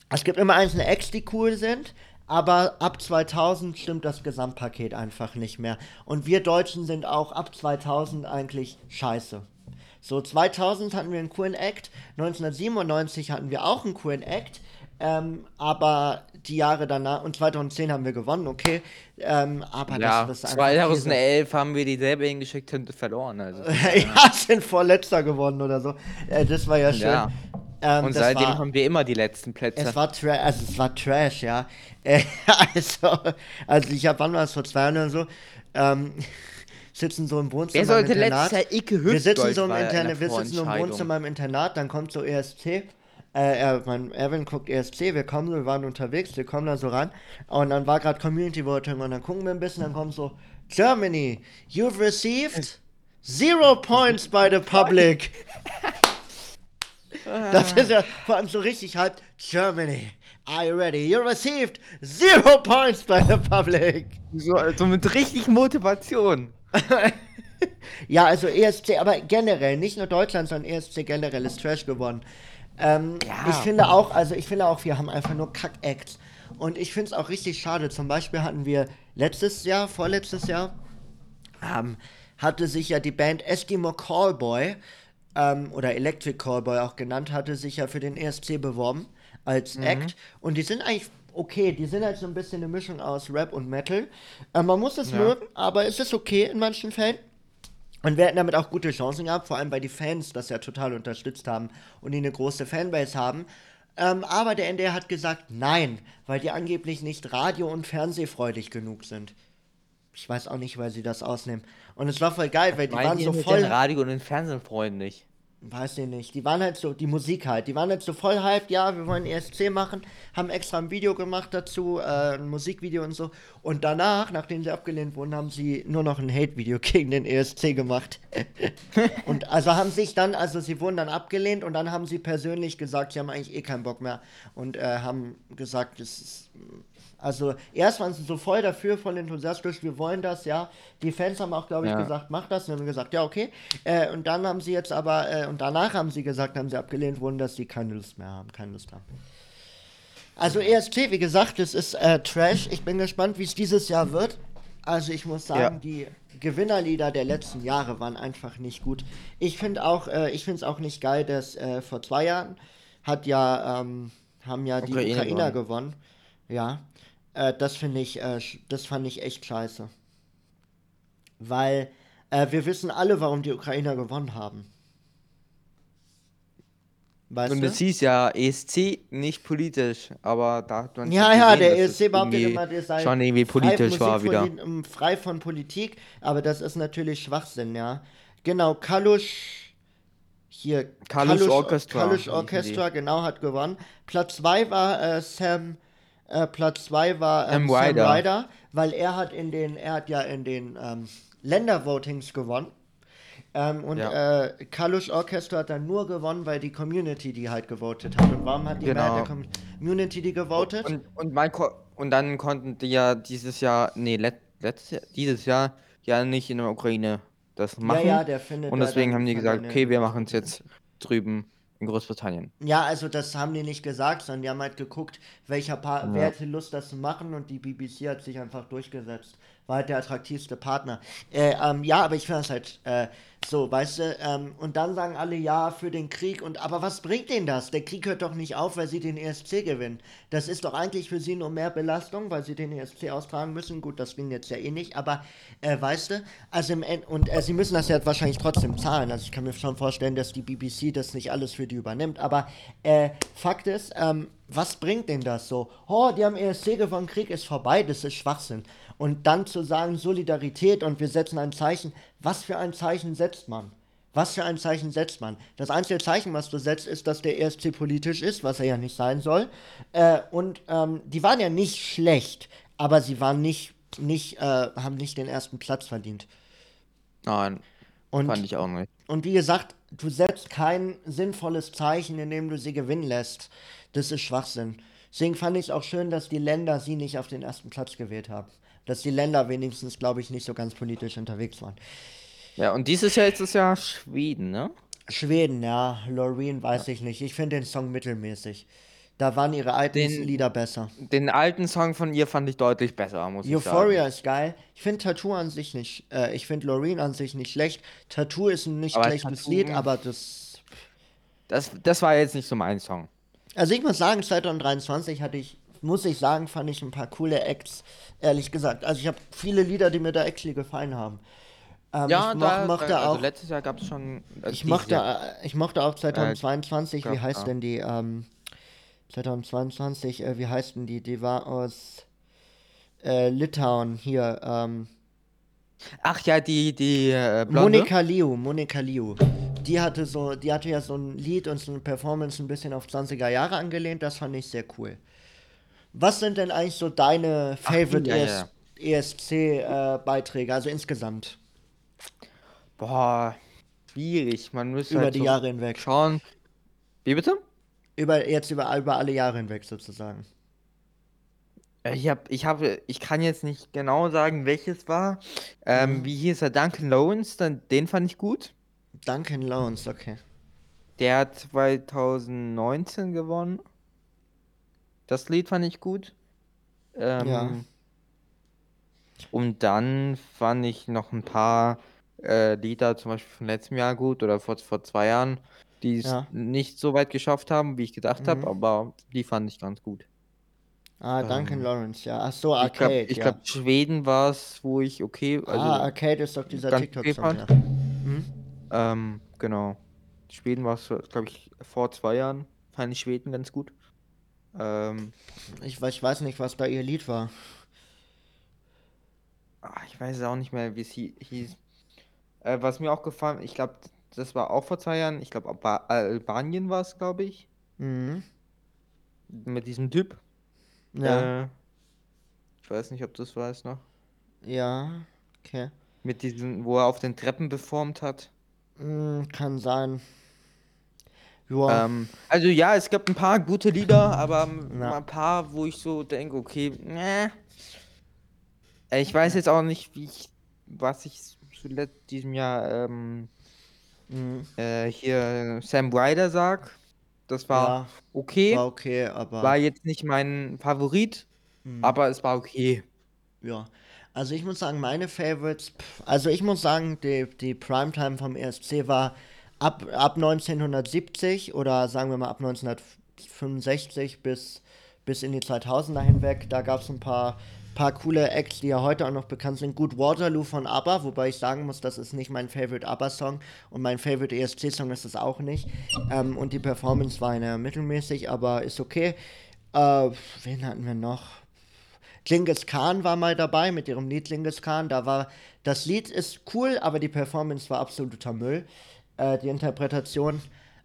Speaker 1: es gibt immer einzelne Acts, die cool sind, aber ab 2000 stimmt das Gesamtpaket einfach nicht mehr. Und wir Deutschen sind auch ab 2000 eigentlich scheiße. So, 2000 hatten wir einen coolen Act, 1997 hatten wir auch einen coolen Act, ähm, aber die Jahre danach, und 2010 haben wir gewonnen, okay, ähm, aber
Speaker 2: ja, das, das 2011 haben wir dieselbe hingeschickt und verloren. Also.
Speaker 1: ja, sind vorletzter gewonnen oder so. Äh, das war ja schön. Ja.
Speaker 2: Ähm, und seitdem war, haben wir immer die letzten Plätze.
Speaker 1: Es war, Tra also es war Trash, ja. Äh, also, also ich habe, wann war es, vor zwei Jahren oder so, ähm, sitzen so im Wohnzimmer Wer
Speaker 2: sollte im Internat. Letztes Jahr Ike
Speaker 1: wir sitzen so im Internat, wir sitzen so im Wohnzimmer im Internat, dann kommt so ESC. Äh, er, mein Erwin guckt ESC, wir kommen so, wir waren unterwegs, wir kommen da so ran und dann war gerade Community Voting und dann gucken wir ein bisschen, dann kommt so Germany, you've received zero points by the public. Das ist ja vor allem so richtig halt Germany. Are you ready? You received zero points by the public.
Speaker 2: So also mit richtig Motivation.
Speaker 1: ja, also ESC, aber generell, nicht nur Deutschland, sondern ESC generell ist Trash geworden. Ähm, ja. Ich finde auch, also ich finde auch, wir haben einfach nur Kack-Acts. Und ich finde es auch richtig schade. Zum Beispiel hatten wir letztes Jahr, vorletztes Jahr, ähm, hatte sich ja die Band Eskimo Callboy ähm, oder Electric Callboy auch genannt, hatte sich ja für den ESC beworben als mhm. Act. Und die sind eigentlich okay. Die sind halt so ein bisschen eine Mischung aus Rap und Metal. Äh, man muss es ja. mögen, aber es ist okay in manchen Fällen. Und wir hätten damit auch gute Chancen gehabt, vor allem weil die Fans das ja total unterstützt haben und die eine große Fanbase haben. Ähm, aber der NDR hat gesagt, nein, weil die angeblich nicht radio- und fernsehfreudig genug sind. Ich weiß auch nicht, weil sie das ausnehmen. Und es war voll geil, weil die waren so voll.
Speaker 2: Radio und den Fernsehen
Speaker 1: weiß ich nicht, die waren halt so, die Musik halt, die waren halt so voll hyped, ja, wir wollen ESC machen, haben extra ein Video gemacht dazu, äh, ein Musikvideo und so. Und danach, nachdem sie abgelehnt wurden, haben sie nur noch ein Hate-Video gegen den ESC gemacht. und also haben sich dann, also sie wurden dann abgelehnt und dann haben sie persönlich gesagt, sie haben eigentlich eh keinen Bock mehr und äh, haben gesagt, es ist also erst waren sie so voll dafür, voll enthusiastisch, wir wollen das, ja. Die Fans haben auch, glaube ich, ja. gesagt, mach das. Und haben gesagt, ja, okay. Äh, und dann haben sie jetzt aber, äh, und danach haben sie gesagt, haben sie abgelehnt wurden, dass sie keine Lust mehr haben, keine Lust haben. Also ESC, wie gesagt, es ist äh, Trash. Ich bin gespannt, wie es dieses Jahr wird. Also ich muss sagen, ja. die Gewinnerlieder der letzten Jahre waren einfach nicht gut. Ich finde auch, äh, ich finde es auch nicht geil, dass äh, vor zwei Jahren hat ja, ähm, haben ja die Ukraine Ukrainer gewonnen. gewonnen. Ja. Äh, das finde ich, äh, das fand ich echt scheiße. Weil äh, wir wissen alle, warum die Ukrainer gewonnen haben.
Speaker 2: Weißt Und es hieß ja ESC nicht politisch, aber da hat
Speaker 1: man. Ja, ja, der ESC behauptet immer,
Speaker 2: der sei schon irgendwie politisch war wieder.
Speaker 1: Von, frei von Politik, aber das ist natürlich Schwachsinn, ja. Genau, Kalusch. Hier,
Speaker 2: Kalusch, Kalusch Orchestra.
Speaker 1: Kalusch Orchestra, genau, hat gewonnen. Platz 2 war äh, Sam äh, Platz 2 war ähm, Sam, Ryder. Weil er hat in den, er hat ja in den ähm, Ländervotings gewonnen. Ähm, und ja. äh, Kalush Orchestra hat dann nur gewonnen, weil die Community die halt gewotet hat. Und warum hat die genau. der Community die gewotet?
Speaker 2: Und, und, mein und dann konnten die ja dieses Jahr, nee, let, letztes Jahr, dieses Jahr ja nicht in der Ukraine das machen. Ja, ja, der findet und deswegen haben die gesagt, okay, wir machen es jetzt drüben in Großbritannien.
Speaker 1: Ja, also das haben die nicht gesagt, sondern die haben halt geguckt, welcher pa ja. wer hätte Lust, das zu machen und die BBC hat sich einfach durchgesetzt. War halt der attraktivste Partner. Äh, ähm, ja, aber ich finde das halt äh, so, weißt du, ähm, und dann sagen alle ja für den Krieg und aber was bringt denen das? Der Krieg hört doch nicht auf, weil sie den ESC gewinnen. Das ist doch eigentlich für sie nur mehr Belastung, weil sie den ESC austragen müssen. Gut, das ging jetzt ja eh nicht, aber äh, weißt du, also im End und äh, sie müssen das ja wahrscheinlich trotzdem zahlen. Also ich kann mir schon vorstellen, dass die BBC das nicht alles für die übernimmt. Aber äh, Fakt ist, ähm, was bringt denn das so? Oh, die haben ESC gewonnen, Krieg ist vorbei, das ist Schwachsinn. Und dann zu sagen, Solidarität und wir setzen ein Zeichen. Was für ein Zeichen setzt man? Was für ein Zeichen setzt man? Das einzige Zeichen, was du setzt, ist, dass der ESC politisch ist, was er ja nicht sein soll. Äh, und ähm, die waren ja nicht schlecht, aber sie waren nicht, nicht äh, haben nicht den ersten Platz verdient.
Speaker 2: Nein, und, fand ich auch nicht.
Speaker 1: Und wie gesagt, du setzt kein sinnvolles Zeichen, indem du sie gewinnen lässt. Das ist Schwachsinn. Deswegen fand ich es auch schön, dass die Länder sie nicht auf den ersten Platz gewählt haben dass die Länder wenigstens, glaube ich, nicht so ganz politisch unterwegs waren.
Speaker 2: Ja, und dieses Jahr ist es ja Schweden, ne?
Speaker 1: Schweden, ja. Loreen weiß ja. ich nicht. Ich finde den Song mittelmäßig. Da waren ihre alten den, Lieder besser.
Speaker 2: Den alten Song von ihr fand ich deutlich besser, muss
Speaker 1: Euphoria ich sagen. Euphoria ist geil. Ich finde Tattoo an sich nicht, äh, ich finde Loreen an sich nicht schlecht. Tattoo ist ein nicht aber schlechtes Tattoo, Lied, aber das,
Speaker 2: das. Das war jetzt nicht so mein Song.
Speaker 1: Also ich muss sagen, 2023 hatte ich muss ich sagen, fand ich ein paar coole Acts, ehrlich gesagt. Also ich habe viele Lieder, die mir da actually gefallen haben.
Speaker 2: Ähm, ja, ich da, mochte da, also auch, letztes Jahr gab es schon.
Speaker 1: Äh, ich, mochte, Jahr. ich mochte auch 2022, äh, wie heißt ja. denn die? Ähm, 2022, äh, wie heißt denn die? Die war aus äh, Litauen hier. Ähm,
Speaker 2: Ach ja, die, die
Speaker 1: äh, Blonde? Monika Liu, Monika Liu. Die hatte so, die hatte ja so ein Lied und so eine Performance ein bisschen auf 20er Jahre angelehnt, das fand ich sehr cool. Was sind denn eigentlich so deine Favorite ja, ja. ESC-Beiträge, äh, also insgesamt?
Speaker 2: Boah, schwierig. Man müsste
Speaker 1: über halt die so Jahre hinweg
Speaker 2: schauen. Wie bitte?
Speaker 1: Über jetzt über, über alle Jahre hinweg sozusagen.
Speaker 2: Äh, ich habe, ich habe, ich kann jetzt nicht genau sagen, welches war. Ähm,
Speaker 1: Mhm.
Speaker 2: wie hieß er? Duncan Lawrence, den fand ich gut.
Speaker 1: Duncan Lawrence, okay.
Speaker 2: Der hat 2019 gewonnen. Das Lied fand ich gut.
Speaker 1: Ja.
Speaker 2: Ähm, und dann fand ich noch ein paar äh, Lieder, zum Beispiel von letztem Jahr gut oder vor, vor zwei Jahren, die es
Speaker 1: Ja.
Speaker 2: nicht so weit geschafft haben, wie ich gedacht habe,
Speaker 1: Mhm.
Speaker 2: aber die fand ich ganz gut.
Speaker 1: Ah, Duncan
Speaker 2: Ähm,
Speaker 1: Lawrence, ja. Ach so,
Speaker 2: Ich glaube,
Speaker 1: Arcade,
Speaker 2: ich
Speaker 1: ja.
Speaker 2: glaub, Schweden war es, wo ich okay, also
Speaker 1: Ah, Arcade ist doch dieser
Speaker 2: okay
Speaker 1: TikTok-Song, ja.
Speaker 2: Ähm, genau. Schweden war es, glaube ich, vor zwei Jahren. Fand ich Schweden ganz gut. Ähm,
Speaker 1: Ich, weiß- ich weiß nicht, was da ihr Lied war.
Speaker 2: ah, ich weiß es auch nicht mehr, wie es hie- hieß. Äh, was mir auch gefallen, ich glaube, das war auch vor zwei Jahren. Ich glaube, Alba Albanien war es, glaube ich.
Speaker 1: Mhm.
Speaker 2: Mit diesem Typ.
Speaker 1: Ja,
Speaker 2: Äh, ich weiß nicht, ob du das weißt noch.
Speaker 1: ja, okay.
Speaker 2: Mit diesem, wo er auf den Treppen performt hat.
Speaker 1: Mm, kann sein. Ja,
Speaker 2: Ähm, also ja, es gibt ein paar gute Lieder, aber
Speaker 1: Ja.
Speaker 2: ein paar, wo ich so denke, okay, ne. Ich weiß jetzt auch nicht, wie ich, was ich zuletzt diesem Jahr ähm,
Speaker 1: mhm.
Speaker 2: äh, hier Sam Ryder sag. Das war
Speaker 1: ja,
Speaker 2: okay,
Speaker 1: war okay, aber
Speaker 2: war jetzt nicht mein Favorit,
Speaker 1: mhm.
Speaker 2: aber es war okay.
Speaker 1: ja. Also ich muss sagen, meine Favorites, also ich muss sagen, die, die Primetime vom ESC war ab, ab 1970 oder sagen wir mal ab 1965 bis, bis in die 2000er hinweg. Da gab es ein paar, paar coole Acts, die ja heute auch noch bekannt sind. Gut, Waterloo von ABBA, wobei ich sagen muss, das ist nicht mein Favorite ABBA-Song und mein Favorite ESC-Song ist es auch nicht. Ähm, und die Performance war eine mittelmäßig, aber ist okay. Äh, wen hatten wir noch? Genghis Khan war mal dabei mit ihrem Lied Genghis Khan. Da war das Lied ist cool, aber die Performance war absoluter Müll. Äh, die Interpretation.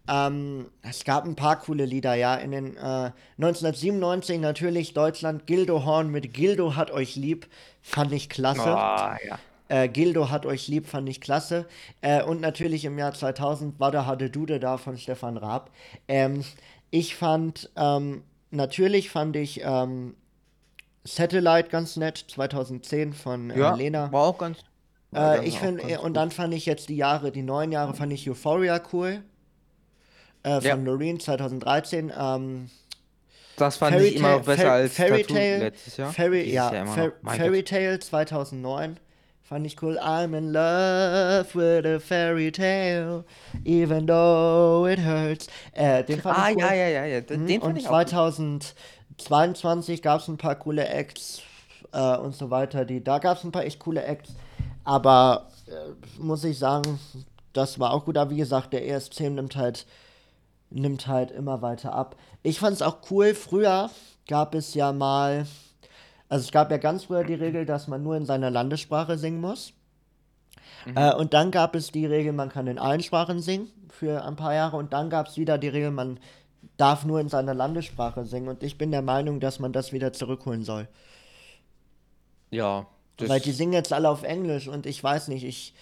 Speaker 1: Ähm, es gab ein paar coole Lieder, ja. In den äh, 1997 natürlich Deutschland Gildo Horn mit Gildo hat euch lieb, fand ich klasse.
Speaker 2: Ah, ja.
Speaker 1: Äh, Gildo hat euch lieb, fand ich klasse. Äh, und natürlich im Jahr 2000 war der Hade Dude da von Stefan Raab. Ähm, ich fand, ähm, natürlich fand ich ähm, Satellite ganz nett, 2010 von äh,
Speaker 2: ja,
Speaker 1: Lena.
Speaker 2: War auch ganz.
Speaker 1: Äh, ich finde
Speaker 2: äh,
Speaker 1: und dann fand ich jetzt die Jahre, die neun Jahre fand ich Euphoria cool. Äh, von ja. Loreen 2013. Ähm,
Speaker 2: das fand
Speaker 1: Fairy
Speaker 2: ich immer noch besser
Speaker 1: Fa
Speaker 2: als
Speaker 1: Fairy
Speaker 2: Tattoo
Speaker 1: Tale,
Speaker 2: letztes Jahr.
Speaker 1: Fairy, ja,
Speaker 2: Fa
Speaker 1: Fairy Tale 2009 fand ich cool. I'm in love with a fairy tale, even though it hurts. Äh, den fand
Speaker 2: ah,
Speaker 1: ich cool.
Speaker 2: ja, ja, ja, ja. Den, den fand
Speaker 1: Und
Speaker 2: ich auch 2000,
Speaker 1: 22 gab es ein paar coole Acts äh, und so weiter. Die, da gab es ein paar echt coole Acts. Aber äh, muss ich sagen, das war auch gut. Aber wie gesagt, der ESC nimmt halt, nimmt halt immer weiter ab. Ich fand es auch cool. Früher gab es ja mal, also es gab ja ganz früher die Regel, dass man nur in seiner Landessprache singen muss. Mhm. Äh, und dann gab es die Regel, man kann in allen Sprachen singen für ein paar Jahre. Und dann gab es wieder die Regel, man darf nur in seiner Landessprache singen. Und ich bin der Meinung, dass man das wieder zurückholen soll.
Speaker 2: Ja. Das
Speaker 1: Weil die singen jetzt alle auf Englisch und ich weiß nicht, ich,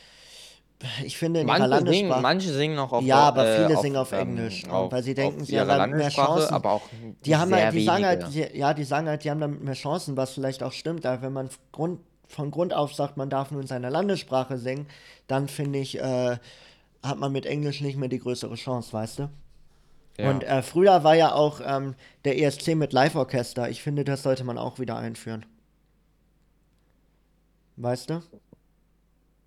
Speaker 1: ich finde in ihrer
Speaker 2: manche, singen,
Speaker 1: Landessprache.
Speaker 2: manche singen auch auf
Speaker 1: Ja, aber
Speaker 2: äh,
Speaker 1: viele
Speaker 2: auf,
Speaker 1: singen auf
Speaker 2: ähm,
Speaker 1: Englisch,
Speaker 2: auf,
Speaker 1: weil sie denken, sie haben
Speaker 2: ihrer
Speaker 1: damit mehr Chancen.
Speaker 2: aber auch
Speaker 1: Die haben halt, die sagen halt, die, ja, die sagen halt, die haben damit mehr Chancen, was vielleicht auch stimmt. Aber wenn man Grund, von Grund auf sagt, man darf nur in seiner Landessprache singen, dann finde ich, äh, hat man mit Englisch nicht mehr die größere Chance, weißt du?
Speaker 2: Ja.
Speaker 1: Und äh, früher war ja auch ähm, der ESC mit Live-Orchester. Ich finde, das sollte man auch wieder einführen. Weißt du?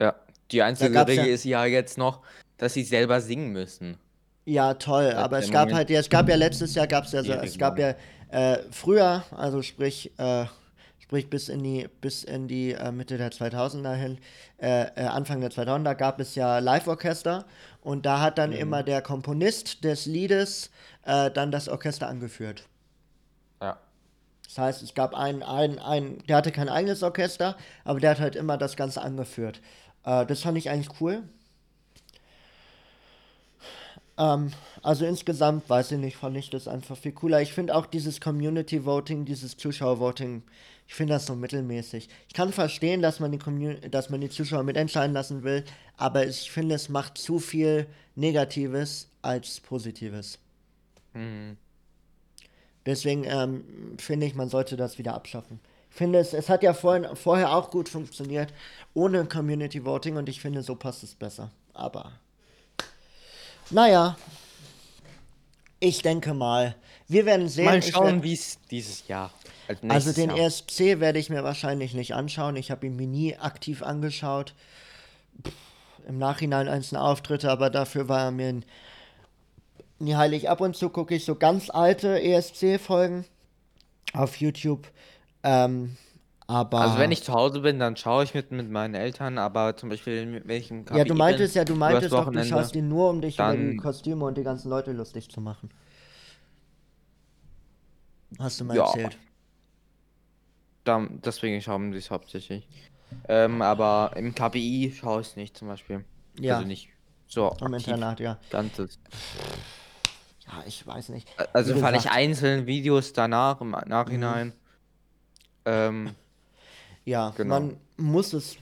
Speaker 2: ja. Die einzige Regel
Speaker 1: ja-
Speaker 2: ist ja jetzt noch, dass sie selber singen müssen.
Speaker 1: Ja, toll, aber es gab
Speaker 2: Moment
Speaker 1: halt, ja, es gab ja letztes Jahr, gab es ja, so, es gab ja äh, früher, also sprich, äh, sprich bis in die, bis in die äh, Mitte der 2000er hin, äh, äh, Anfang der 2000er gab es ja Live-Orchester und da hat dann
Speaker 2: Mhm.
Speaker 1: immer der Komponist des Liedes äh, dann das Orchester angeführt.
Speaker 2: Ja.
Speaker 1: Das heißt, es gab einen, einen, einen, der hatte kein eigenes Orchester, aber der hat halt immer das Ganze angeführt. Äh, das fand ich eigentlich cool. Ähm, also insgesamt, weiß ich nicht, fand ich das einfach viel cooler. Ich finde auch dieses Community Voting, dieses Zuschauer Voting, ich finde das so mittelmäßig. Ich kann verstehen, dass man die Commun dass man die Zuschauer mitentscheiden lassen will, aber ich finde, es macht zu viel Negatives als Positives.
Speaker 2: Mhm.
Speaker 1: Deswegen ähm, finde ich, man sollte das wieder abschaffen. Ich finde, es, es hat ja vorhin, vorher auch gut funktioniert, ohne Community Voting und ich finde, so passt es besser. Aber, naja, ich denke mal, wir werden sehen.
Speaker 2: Mal schauen, wie es dieses Jahr.
Speaker 1: Also den Jahr. ESC werde ich mir wahrscheinlich nicht anschauen. Ich habe ihn mir nie aktiv angeschaut. Pff, Im Nachhinein einzelne Auftritte, aber dafür war er mir nie heilig. Ab und zu gucke ich so ganz alte ESC-Folgen auf YouTube. Ähm, aber
Speaker 2: also wenn ich zu Hause bin, dann schaue ich mit, mit meinen Eltern, aber zum Beispiel ich im
Speaker 1: KPI Ja, du meintest bin, ja, du meintest doch, du schaust ihn nur, um dich über die Kostüme und die ganzen Leute lustig zu machen. Hast du mal ja. erzählt.
Speaker 2: Da, deswegen schauen sie es hauptsächlich. Ähm, aber im KPI schaue ich es nicht zum Beispiel.
Speaker 1: Ja.
Speaker 2: Also nicht so.
Speaker 1: Am Internat, ja.
Speaker 2: Ganzes.
Speaker 1: Ja, ich weiß nicht.
Speaker 2: Also fand ich einzelne Videos danach, im Nachhinein. Mhm. Ähm,
Speaker 1: ja, genau. man muss es.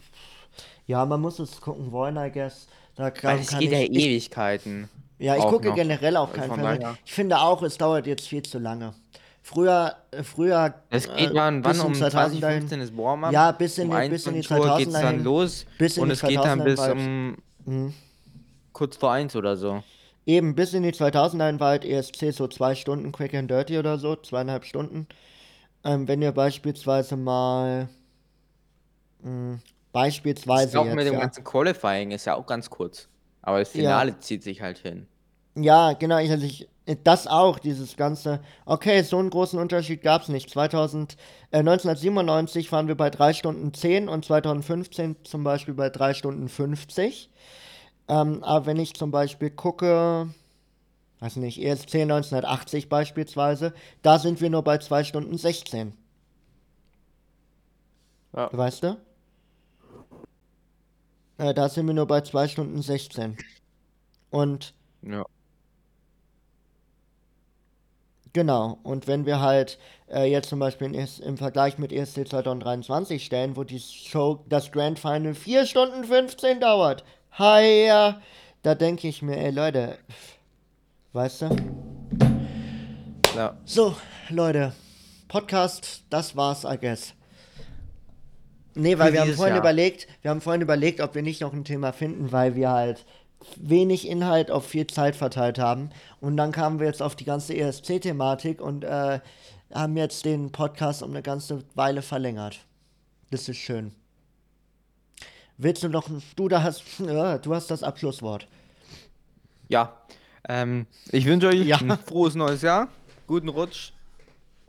Speaker 1: Ja, man muss es gucken wollen, I guess.
Speaker 2: Da Weil es geht ja Ewigkeiten.
Speaker 1: Ja, ich gucke noch. generell auch keinen Fernsehen. Ich finde auch, es dauert jetzt viel zu lange. Früher, früher.
Speaker 2: Es geht äh, wann, um 2015 ist Warm-up.
Speaker 1: Ja, bis in, um die, bis in die 2000
Speaker 2: geht es dann los. Bis in und es geht dann bis um mhm. kurz vor eins oder so.
Speaker 1: Eben, bis in die 2000er war halt ESC so zwei Stunden Quick and Dirty oder so, zweieinhalb Stunden. Ähm, wenn ihr beispielsweise mal. Mh, hm, beispielsweise. Das
Speaker 2: auch jetzt, mit dem ja. ganzen Qualifying ist ja auch ganz kurz. Aber das Finale ja. zieht sich halt hin.
Speaker 1: Ja, genau. Ich, also ich, das auch, dieses ganze. Okay, so einen großen Unterschied gab es nicht. 2000, äh, 1997 waren wir bei 3 Stunden 10 und 2015 zum Beispiel bei 3 Stunden 50. Ähm, aber wenn ich zum Beispiel gucke, weiß nicht, ESC 1980 beispielsweise, da sind wir nur bei 2 Stunden 16. Ja. Weißt du? Äh, da sind wir nur bei 2 Stunden 16. Und.
Speaker 2: Ja.
Speaker 1: Genau, und wenn wir halt äh, jetzt zum Beispiel in, im Vergleich mit ESC 2023 stellen, wo die Show, das Grand Final 4 Stunden 15 dauert, hi, da denke ich mir, ey Leute, weißt du?
Speaker 2: Ja.
Speaker 1: So, Leute, Podcast, das war's, I guess. Nee, weil Für wir haben vorhin Jahr. überlegt, wir haben vorhin überlegt, ob wir nicht noch ein Thema finden, weil wir halt wenig Inhalt auf viel Zeit verteilt haben. Und dann kamen wir jetzt auf die ganze ESC-Thematik und äh, haben jetzt den Podcast um eine ganze Weile verlängert. Das ist schön. Willst du noch, du da hast, ja, du hast das Abschlusswort.
Speaker 2: Ja, ähm, ich wünsche euch ja. ein frohes neues Jahr, guten Rutsch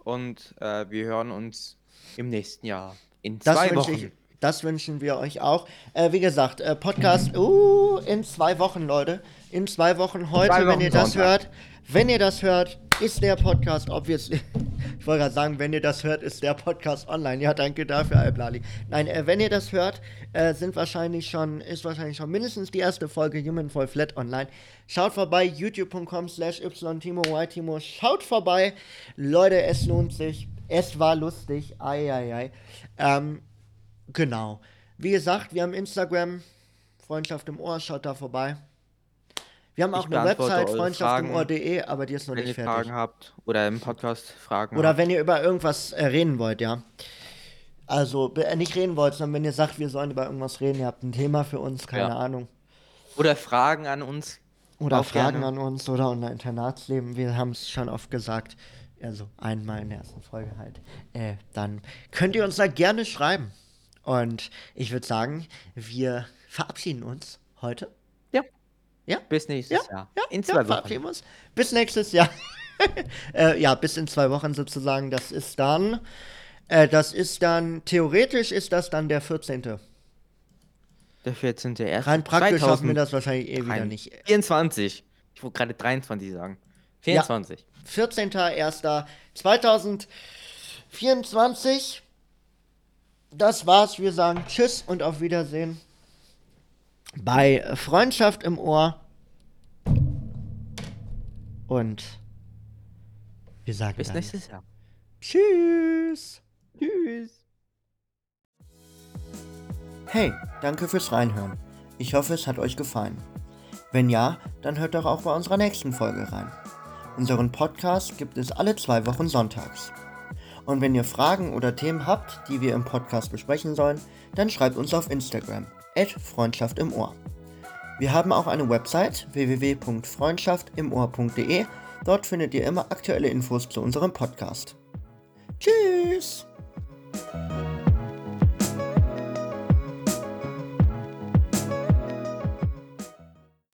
Speaker 2: und äh, wir hören uns im nächsten Jahr in zwei das Wochen.
Speaker 1: Das wünschen wir euch auch. Äh, wie gesagt, äh, Podcast uh, in zwei Wochen, Leute. In zwei Wochen heute, zwei Wochen wenn ihr das Sonntag. hört. Wenn ihr das hört, ist der Podcast obviously. Ich wollte gerade sagen, wenn ihr das hört, ist der Podcast online. Ja, danke dafür, Alblali. Nein, äh, wenn ihr das hört, äh, sind wahrscheinlich schon, ist wahrscheinlich schon mindestens die erste Folge Human Fall Flat online. Schaut vorbei, youtube.com slash ytimo, ytimo. Schaut vorbei. Leute, es lohnt sich. Es war lustig. Eieiei. Ähm, Genau. Wie gesagt, wir haben Instagram, Freundschaft im Ohr, schaut da vorbei. Wir haben auch ich eine Website, freundschaftimOhr.de, aber die ist noch
Speaker 2: wenn
Speaker 1: nicht
Speaker 2: fertig.
Speaker 1: Wenn ihr
Speaker 2: Fragen habt oder im Podcast Fragen
Speaker 1: Oder habt. wenn ihr über irgendwas äh, reden wollt, ja. Also, äh, nicht reden wollt, sondern wenn ihr sagt, wir sollen über irgendwas reden, ihr habt ein Thema für uns, keine ja. Ahnung.
Speaker 2: Oder Fragen an uns.
Speaker 1: Oder Fragen gerne. an uns oder unser Internatsleben. Wir haben es schon oft gesagt. Also einmal in der ersten Folge halt. Äh, dann könnt ihr uns da gerne schreiben. Und ich würde sagen, wir verabschieden uns heute.
Speaker 2: Ja.
Speaker 1: Ja?
Speaker 2: Bis nächstes
Speaker 1: ja?
Speaker 2: Jahr.
Speaker 1: Ja, in zwei ja, Wochen. Verabschieden uns. Bis nächstes Jahr. äh, ja, bis in zwei Wochen sozusagen. Das ist dann. Äh, das ist dann. Theoretisch ist das dann der 14.
Speaker 2: Der 14. erst.
Speaker 1: Rein praktisch schaffen wir das wahrscheinlich eh wieder nicht.
Speaker 2: 24. Ich wollte gerade 23 sagen. 24. Ja.
Speaker 1: 14.01.2024 das war's. Wir sagen Tschüss und auf Wiedersehen bei Freundschaft im Ohr. Und wir sagen
Speaker 2: bis nächstes Jahr.
Speaker 1: Tschüss. Tschüss. Hey, danke fürs Reinhören. Ich hoffe, es hat euch gefallen. Wenn ja, dann hört doch auch bei unserer nächsten Folge rein. Unseren Podcast gibt es alle zwei Wochen sonntags. Und wenn ihr Fragen oder Themen habt, die wir im Podcast besprechen sollen, dann schreibt uns auf Instagram, Freundschaft im Ohr. Wir haben auch eine Website www.freundschaftimohr.de. Dort findet ihr immer aktuelle Infos zu unserem Podcast. Tschüss!